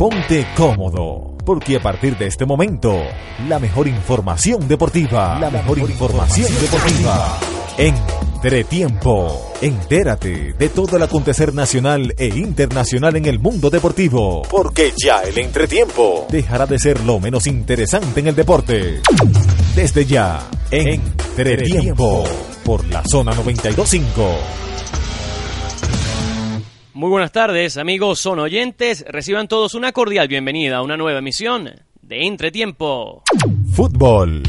Ponte cómodo, porque a partir de este momento, la mejor información deportiva, la mejor información deportiva, Entretiempo. Entérate de todo el acontecer nacional e internacional en el mundo deportivo, porque ya el entretiempo dejará de ser lo menos interesante en el deporte. Desde ya, Entretiempo, por la zona 925. Muy buenas tardes, amigos son oyentes. Reciban todos una cordial bienvenida a una nueva emisión de Entretiempo. Fútbol.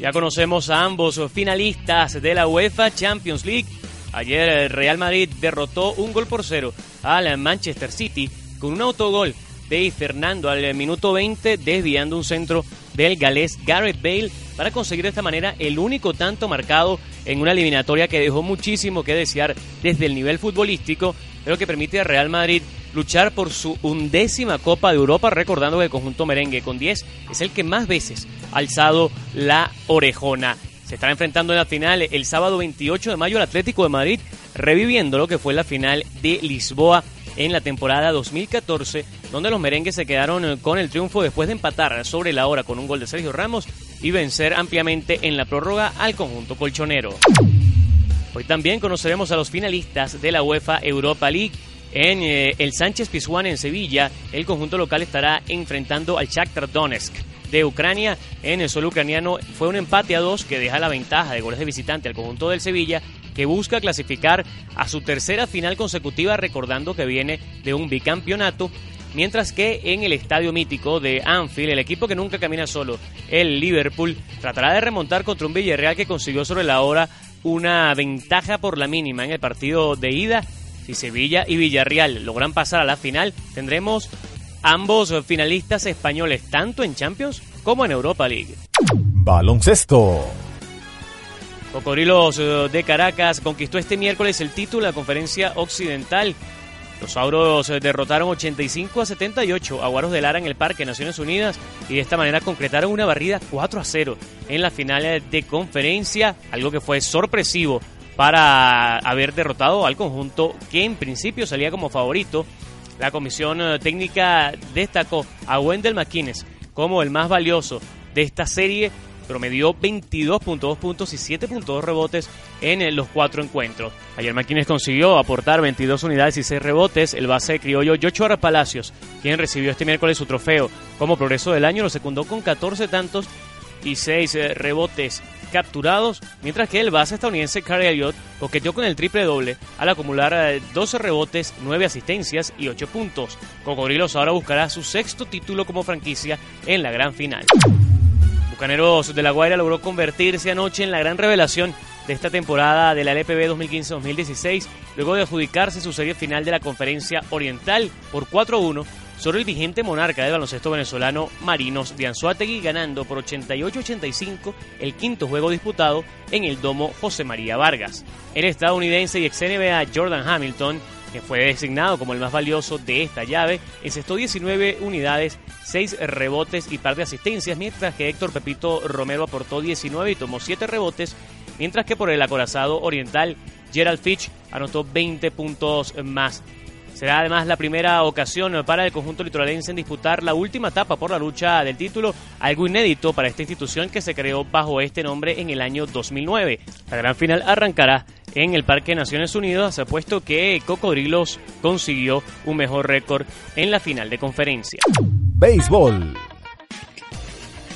Ya conocemos a ambos finalistas de la UEFA Champions League. Ayer el Real Madrid derrotó un gol por cero al Manchester City con un autogol de Fernando al minuto 20 desviando un centro del galés Gareth Bale para conseguir de esta manera el único tanto marcado en una eliminatoria que dejó muchísimo que desear desde el nivel futbolístico, pero que permite a Real Madrid luchar por su undécima Copa de Europa, recordando que el conjunto merengue con 10 es el que más veces ha alzado la orejona. Se estará enfrentando en la final el sábado 28 de mayo el Atlético de Madrid, reviviendo lo que fue la final de Lisboa en la temporada 2014, donde los merengues se quedaron con el triunfo después de empatar sobre la hora con un gol de Sergio Ramos y vencer ampliamente en la prórroga al conjunto colchonero. Hoy también conoceremos a los finalistas de la UEFA Europa League. En eh, el Sánchez Pizjuán en Sevilla, el conjunto local estará enfrentando al Shakhtar Donetsk de Ucrania. En el suelo ucraniano fue un empate a dos que deja la ventaja de goles de visitante al conjunto del Sevilla que busca clasificar a su tercera final consecutiva, recordando que viene de un bicampeonato. Mientras que en el estadio mítico de Anfield, el equipo que nunca camina solo, el Liverpool, tratará de remontar contra un Villarreal que consiguió sobre la hora una ventaja por la mínima en el partido de ida. Si Sevilla y Villarreal logran pasar a la final, tendremos ambos finalistas españoles tanto en Champions como en Europa League. Baloncesto. Cocorilos eh, de Caracas conquistó este miércoles el título de la conferencia occidental. Los Auros eh, derrotaron 85 a 78 a Guaros de Lara en el Parque Naciones Unidas y de esta manera concretaron una barrida 4 a 0 en la final de conferencia, algo que fue sorpresivo para haber derrotado al conjunto que en principio salía como favorito. La comisión eh, técnica destacó a Wendell McKinnes como el más valioso de esta serie promedió 22.2 puntos y 7.2 rebotes en eh, los cuatro encuentros. Ayer Maquines consiguió aportar 22 unidades y 6 rebotes. El base criollo Yochoa Palacios, quien recibió este miércoles su trofeo como progreso del año, lo secundó con 14 tantos y 6 eh, rebotes capturados, mientras que el base estadounidense Carey Elliott coqueteó con el triple doble al acumular 12 eh, rebotes, 9 asistencias y 8 puntos. Cocodrilos ahora buscará su sexto título como franquicia en la gran final. Bucaneros de La Guaira logró convertirse anoche en la gran revelación de esta temporada de la LPB 2015-2016, luego de adjudicarse su serie final de la Conferencia Oriental por 4-1 sobre el vigente monarca del baloncesto venezolano Marinos de Anzuategui, ganando por 88-85 el quinto juego disputado en el domo José María Vargas. El estadounidense y ex NBA Jordan Hamilton que fue designado como el más valioso de esta llave, encestó 19 unidades, 6 rebotes y par de asistencias, mientras que Héctor Pepito Romero aportó 19 y tomó 7 rebotes, mientras que por el acorazado oriental Gerald Fitch anotó 20 puntos más. Será además la primera ocasión para el conjunto literalense en disputar la última etapa por la lucha del título, algo inédito para esta institución que se creó bajo este nombre en el año 2009. La gran final arrancará en el Parque Naciones Unidas, puesto que Cocodrilos consiguió un mejor récord en la final de conferencia. Béisbol.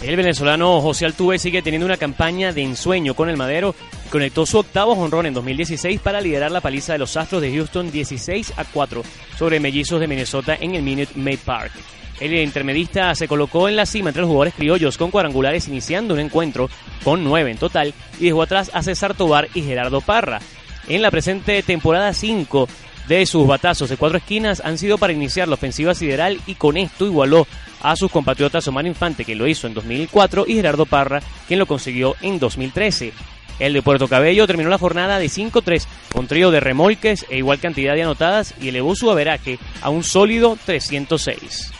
El venezolano José Altuve sigue teniendo una campaña de ensueño con el Madero. Conectó su octavo jonrón en 2016 para liderar la paliza de los Astros de Houston 16 a 4 sobre Mellizos de Minnesota en el Minute Maid Park. El intermedista se colocó en la cima entre los jugadores criollos con cuadrangulares iniciando un encuentro con nueve en total y dejó atrás a César Tobar y Gerardo Parra. En la presente temporada 5 de sus batazos de cuatro esquinas han sido para iniciar la ofensiva sideral y con esto igualó a sus compatriotas Omar Infante, que lo hizo en 2004, y Gerardo Parra, quien lo consiguió en 2013. El de Puerto Cabello terminó la jornada de 5-3 con trío de remolques e igual cantidad de anotadas y elevó su averaje a un sólido 306.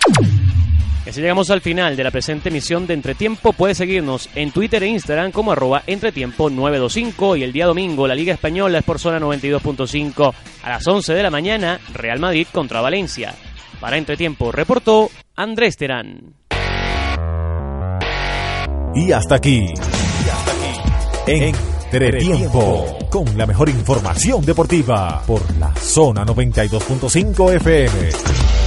Así llegamos al final de la presente emisión de Entretiempo. Puedes seguirnos en Twitter e Instagram como arroba Entretiempo925 y el día domingo la Liga Española es por zona 92.5 a las 11 de la mañana Real Madrid contra Valencia. Para Entretiempo reportó Andrés Terán. Y. Y hasta aquí. Entretiempo. Con la mejor información deportiva. Por la zona 92.5 FM.